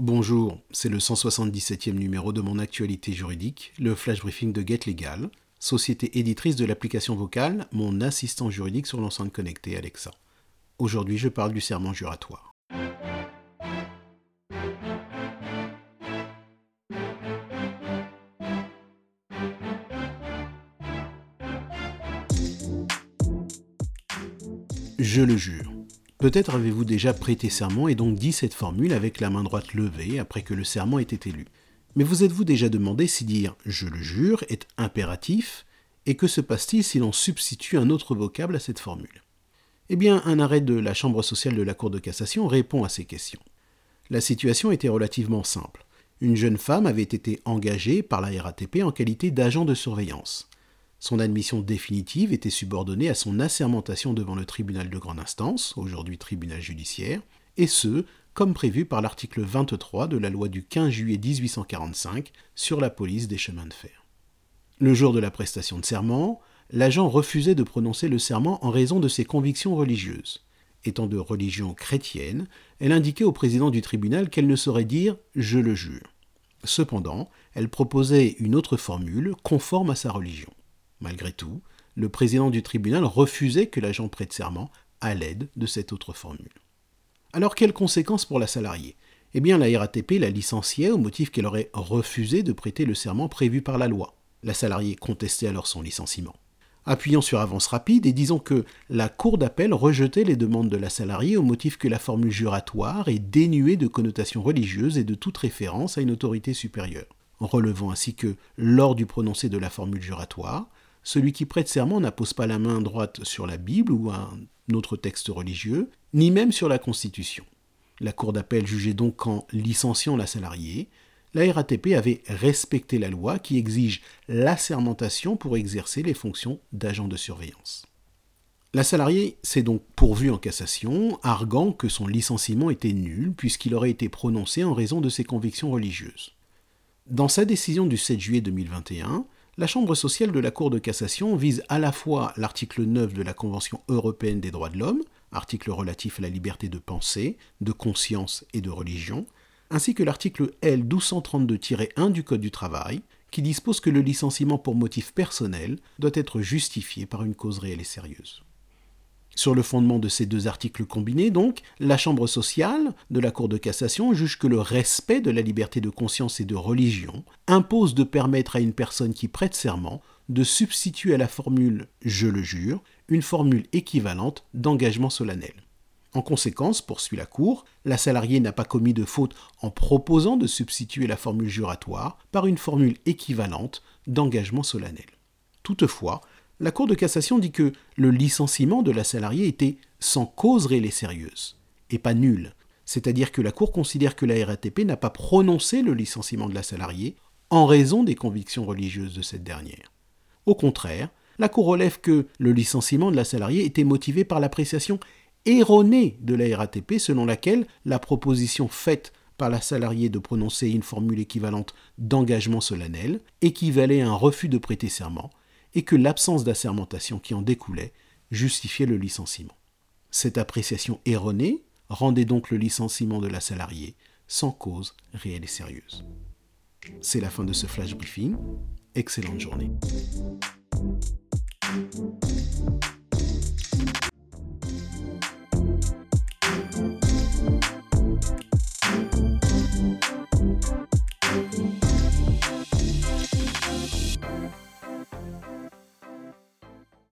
Bonjour, c'est le 177e numéro de mon actualité juridique, le flash briefing de Get Legal, société éditrice de l'application vocale, mon assistant juridique sur l'enceinte connectée Alexa. Aujourd'hui, je parle du serment juratoire. Je le jure. Peut-être avez-vous déjà prêté serment et donc dit cette formule avec la main droite levée après que le serment ait été lu. Mais vous êtes-vous déjà demandé si dire je le jure est impératif et que se passe-t-il si l'on substitue un autre vocable à cette formule? Eh bien, un arrêt de la Chambre sociale de la Cour de cassation répond à ces questions. La situation était relativement simple. Une jeune femme avait été engagée par la RATP en qualité d'agent de surveillance. Son admission définitive était subordonnée à son assermentation devant le tribunal de grande instance, aujourd'hui tribunal judiciaire, et ce, comme prévu par l'article 23 de la loi du 15 juillet 1845 sur la police des chemins de fer. Le jour de la prestation de serment, l'agent refusait de prononcer le serment en raison de ses convictions religieuses. Étant de religion chrétienne, elle indiquait au président du tribunal qu'elle ne saurait dire Je le jure. Cependant, elle proposait une autre formule conforme à sa religion. Malgré tout, le président du tribunal refusait que l'agent prête serment à l'aide de cette autre formule. Alors quelles conséquences pour la salariée? Eh bien la RATP la licenciait au motif qu'elle aurait refusé de prêter le serment prévu par la loi. La salariée contestait alors son licenciement. Appuyons sur avance rapide et disons que la Cour d'appel rejetait les demandes de la salariée au motif que la formule juratoire est dénuée de connotations religieuses et de toute référence à une autorité supérieure. Relevant ainsi que, lors du prononcé de la formule juratoire, celui qui prête serment n'appose pas la main droite sur la Bible ou un autre texte religieux, ni même sur la Constitution. La Cour d'appel jugeait donc qu'en licenciant la salariée, la RATP avait respecté la loi qui exige l'assermentation pour exercer les fonctions d'agent de surveillance. La salariée s'est donc pourvue en cassation, arguant que son licenciement était nul puisqu'il aurait été prononcé en raison de ses convictions religieuses. Dans sa décision du 7 juillet 2021, la Chambre sociale de la Cour de cassation vise à la fois l'article 9 de la Convention européenne des droits de l'homme, article relatif à la liberté de pensée, de conscience et de religion, ainsi que l'article L 1232-1 du Code du travail, qui dispose que le licenciement pour motif personnel doit être justifié par une cause réelle et sérieuse. Sur le fondement de ces deux articles combinés, donc, la Chambre sociale de la Cour de cassation juge que le respect de la liberté de conscience et de religion impose de permettre à une personne qui prête serment de substituer à la formule je le jure une formule équivalente d'engagement solennel. En conséquence, poursuit la Cour, la salariée n'a pas commis de faute en proposant de substituer la formule juratoire par une formule équivalente d'engagement solennel. Toutefois, la Cour de cassation dit que le licenciement de la salariée était sans cause réelle et sérieuse, et pas nul. C'est-à-dire que la Cour considère que la RATP n'a pas prononcé le licenciement de la salariée en raison des convictions religieuses de cette dernière. Au contraire, la Cour relève que le licenciement de la salariée était motivé par l'appréciation erronée de la RATP selon laquelle la proposition faite par la salariée de prononcer une formule équivalente d'engagement solennel équivalait à un refus de prêter serment et que l'absence d'assermentation qui en découlait justifiait le licenciement. Cette appréciation erronée rendait donc le licenciement de la salariée sans cause réelle et sérieuse. C'est la fin de ce flash briefing. Excellente journée.